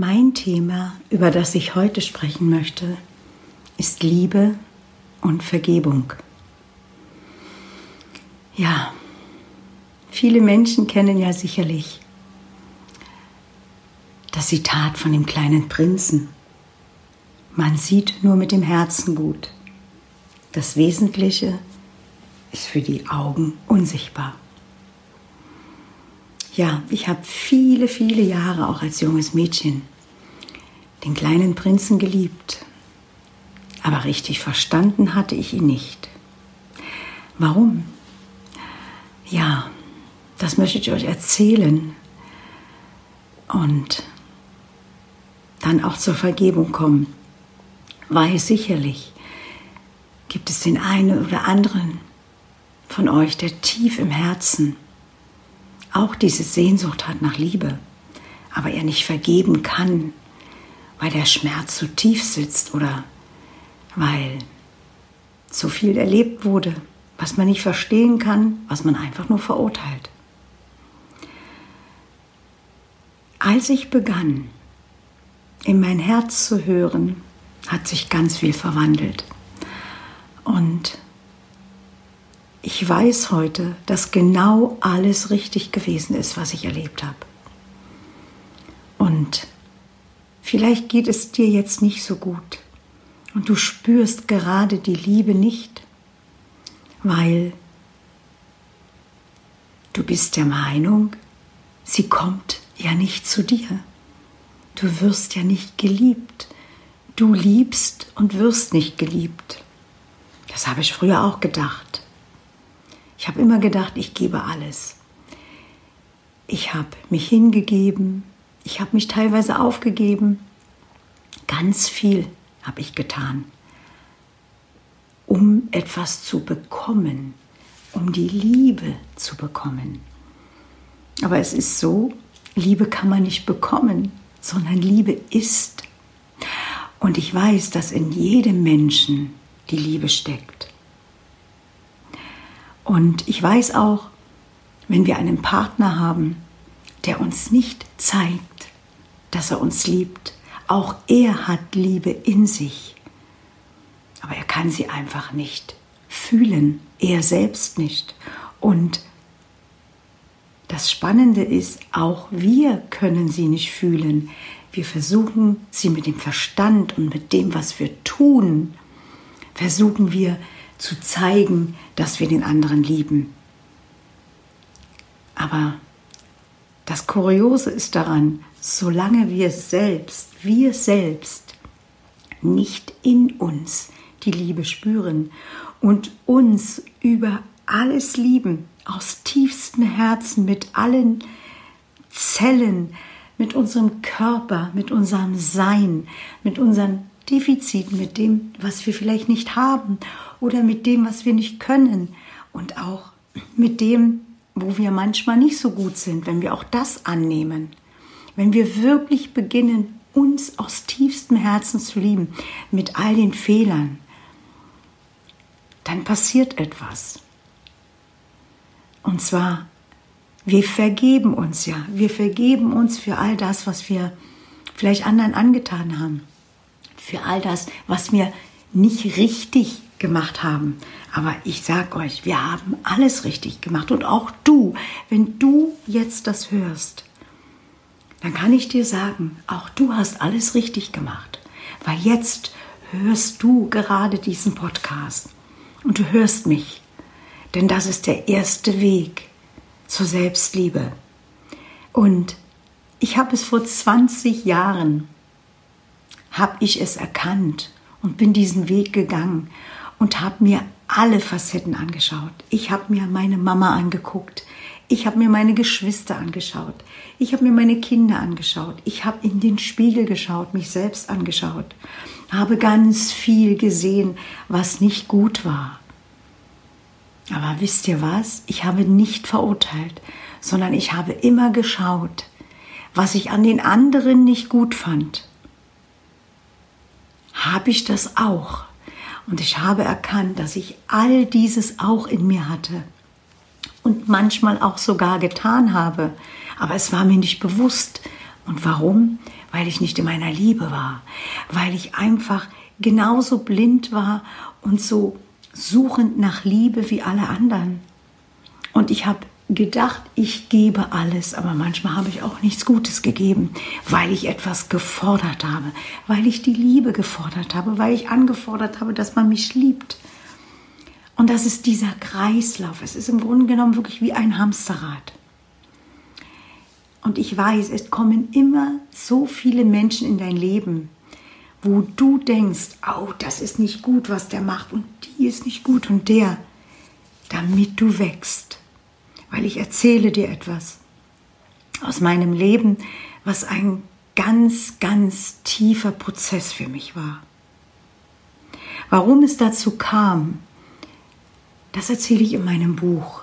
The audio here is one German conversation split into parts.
Mein Thema, über das ich heute sprechen möchte, ist Liebe und Vergebung. Ja, viele Menschen kennen ja sicherlich das Zitat von dem kleinen Prinzen. Man sieht nur mit dem Herzen gut. Das Wesentliche ist für die Augen unsichtbar. Ja, ich habe viele, viele Jahre auch als junges Mädchen den kleinen Prinzen geliebt. Aber richtig verstanden hatte ich ihn nicht. Warum? Ja, das möchte ich euch erzählen und dann auch zur Vergebung kommen. Weil sicherlich gibt es den einen oder anderen von euch, der tief im Herzen auch diese Sehnsucht hat nach Liebe, aber er nicht vergeben kann, weil der Schmerz so tief sitzt oder weil so viel erlebt wurde, was man nicht verstehen kann, was man einfach nur verurteilt. Als ich begann, in mein Herz zu hören, hat sich ganz viel verwandelt. Und ich weiß heute, dass genau alles richtig gewesen ist, was ich erlebt habe. Und vielleicht geht es dir jetzt nicht so gut und du spürst gerade die Liebe nicht, weil du bist der Meinung, sie kommt ja nicht zu dir. Du wirst ja nicht geliebt. Du liebst und wirst nicht geliebt. Das habe ich früher auch gedacht. Ich habe immer gedacht, ich gebe alles. Ich habe mich hingegeben, ich habe mich teilweise aufgegeben. Ganz viel habe ich getan, um etwas zu bekommen, um die Liebe zu bekommen. Aber es ist so, Liebe kann man nicht bekommen, sondern Liebe ist. Und ich weiß, dass in jedem Menschen die Liebe steckt. Und ich weiß auch, wenn wir einen Partner haben, der uns nicht zeigt, dass er uns liebt, auch er hat Liebe in sich, aber er kann sie einfach nicht fühlen, er selbst nicht. Und das Spannende ist, auch wir können sie nicht fühlen. Wir versuchen sie mit dem Verstand und mit dem, was wir tun, versuchen wir zu zeigen, dass wir den anderen lieben. Aber das Kuriose ist daran, solange wir selbst, wir selbst nicht in uns die Liebe spüren und uns über alles lieben, aus tiefstem Herzen, mit allen Zellen, mit unserem Körper, mit unserem Sein, mit unseren Defiziten, mit dem, was wir vielleicht nicht haben oder mit dem, was wir nicht können und auch mit dem, wo wir manchmal nicht so gut sind, wenn wir auch das annehmen. Wenn wir wirklich beginnen, uns aus tiefstem Herzen zu lieben, mit all den Fehlern, dann passiert etwas. Und zwar, wir vergeben uns ja. Wir vergeben uns für all das, was wir vielleicht anderen angetan haben. Für all das, was wir nicht richtig gemacht haben. Aber ich sag euch, wir haben alles richtig gemacht. Und auch du, wenn du jetzt das hörst, dann kann ich dir sagen, auch du hast alles richtig gemacht. Weil jetzt hörst du gerade diesen Podcast und du hörst mich. Denn das ist der erste Weg zur Selbstliebe. Und ich habe es vor 20 Jahren, habe ich es erkannt und bin diesen Weg gegangen und habe mir alle Facetten angeschaut. Ich habe mir meine Mama angeguckt. Ich habe mir meine Geschwister angeschaut. Ich habe mir meine Kinder angeschaut. Ich habe in den Spiegel geschaut, mich selbst angeschaut. Habe ganz viel gesehen, was nicht gut war. Aber wisst ihr was? Ich habe nicht verurteilt, sondern ich habe immer geschaut, was ich an den anderen nicht gut fand. Habe ich das auch? Und ich habe erkannt, dass ich all dieses auch in mir hatte und manchmal auch sogar getan habe. Aber es war mir nicht bewusst. Und warum? Weil ich nicht in meiner Liebe war. Weil ich einfach genauso blind war und so suchend nach Liebe wie alle anderen. Und ich habe gedacht, ich gebe alles, aber manchmal habe ich auch nichts Gutes gegeben, weil ich etwas gefordert habe, weil ich die Liebe gefordert habe, weil ich angefordert habe, dass man mich liebt. Und das ist dieser Kreislauf. Es ist im Grunde genommen wirklich wie ein Hamsterrad. Und ich weiß, es kommen immer so viele Menschen in dein Leben, wo du denkst, oh, das ist nicht gut, was der macht und die ist nicht gut und der, damit du wächst weil ich erzähle dir etwas aus meinem Leben, was ein ganz, ganz tiefer Prozess für mich war. Warum es dazu kam, das erzähle ich in meinem Buch.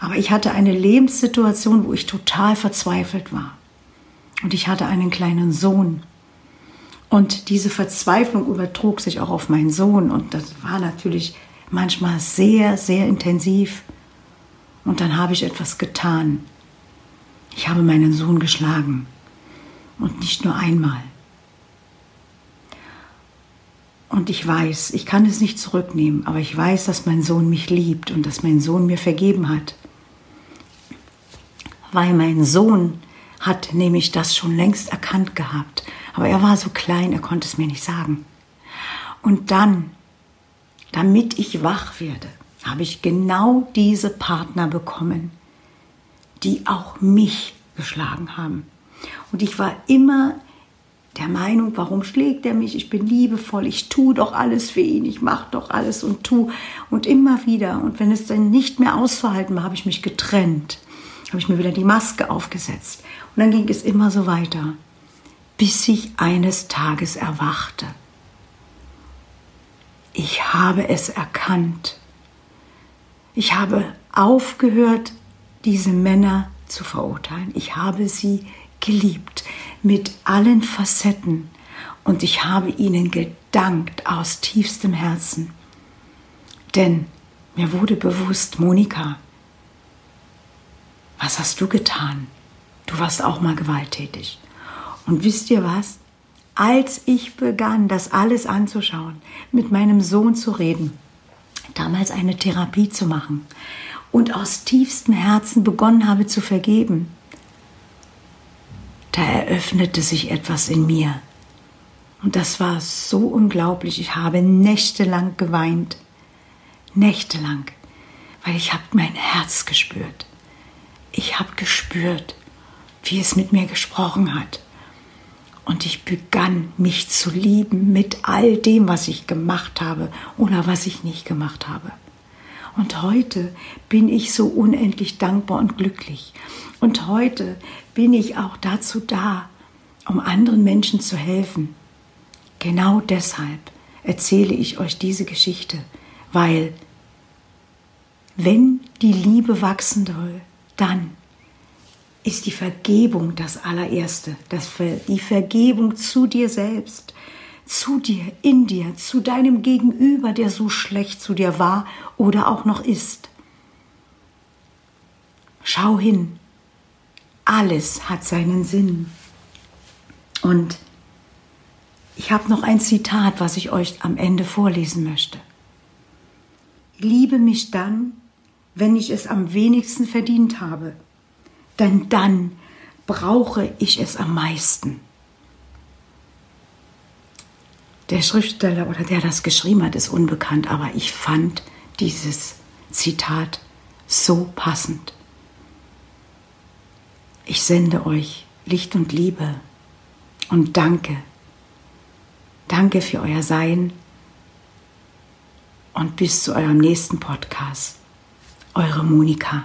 Aber ich hatte eine Lebenssituation, wo ich total verzweifelt war. Und ich hatte einen kleinen Sohn. Und diese Verzweiflung übertrug sich auch auf meinen Sohn. Und das war natürlich manchmal sehr, sehr intensiv. Und dann habe ich etwas getan. Ich habe meinen Sohn geschlagen. Und nicht nur einmal. Und ich weiß, ich kann es nicht zurücknehmen, aber ich weiß, dass mein Sohn mich liebt und dass mein Sohn mir vergeben hat. Weil mein Sohn hat nämlich das schon längst erkannt gehabt, aber er war so klein, er konnte es mir nicht sagen. Und dann, damit ich wach werde, habe ich genau diese Partner bekommen, die auch mich geschlagen haben. Und ich war immer der Meinung, warum schlägt er mich? Ich bin liebevoll, ich tue doch alles für ihn, ich mache doch alles und tu und immer wieder. Und wenn es dann nicht mehr auszuhalten war, habe ich mich getrennt, habe ich mir wieder die Maske aufgesetzt. Und dann ging es immer so weiter, bis ich eines Tages erwachte. Ich habe es erkannt. Ich habe aufgehört, diese Männer zu verurteilen. Ich habe sie geliebt mit allen Facetten und ich habe ihnen gedankt aus tiefstem Herzen. Denn mir wurde bewusst, Monika, was hast du getan? Du warst auch mal gewalttätig. Und wisst ihr was? Als ich begann, das alles anzuschauen, mit meinem Sohn zu reden, damals eine Therapie zu machen und aus tiefstem Herzen begonnen habe zu vergeben, da eröffnete sich etwas in mir. Und das war so unglaublich. Ich habe nächtelang geweint. Nächtelang. Weil ich habe mein Herz gespürt. Ich habe gespürt, wie es mit mir gesprochen hat. Und ich begann mich zu lieben mit all dem, was ich gemacht habe oder was ich nicht gemacht habe. Und heute bin ich so unendlich dankbar und glücklich. Und heute bin ich auch dazu da, um anderen Menschen zu helfen. Genau deshalb erzähle ich euch diese Geschichte, weil wenn die Liebe wachsen soll, dann ist die Vergebung das allererste, das, die Vergebung zu dir selbst, zu dir, in dir, zu deinem Gegenüber, der so schlecht zu dir war oder auch noch ist. Schau hin, alles hat seinen Sinn. Und ich habe noch ein Zitat, was ich euch am Ende vorlesen möchte. liebe mich dann, wenn ich es am wenigsten verdient habe, denn dann brauche ich es am meisten. Der Schriftsteller oder der das geschrieben hat, ist unbekannt, aber ich fand dieses Zitat so passend. Ich sende euch Licht und Liebe und danke. Danke für euer Sein und bis zu eurem nächsten Podcast. Eure Monika.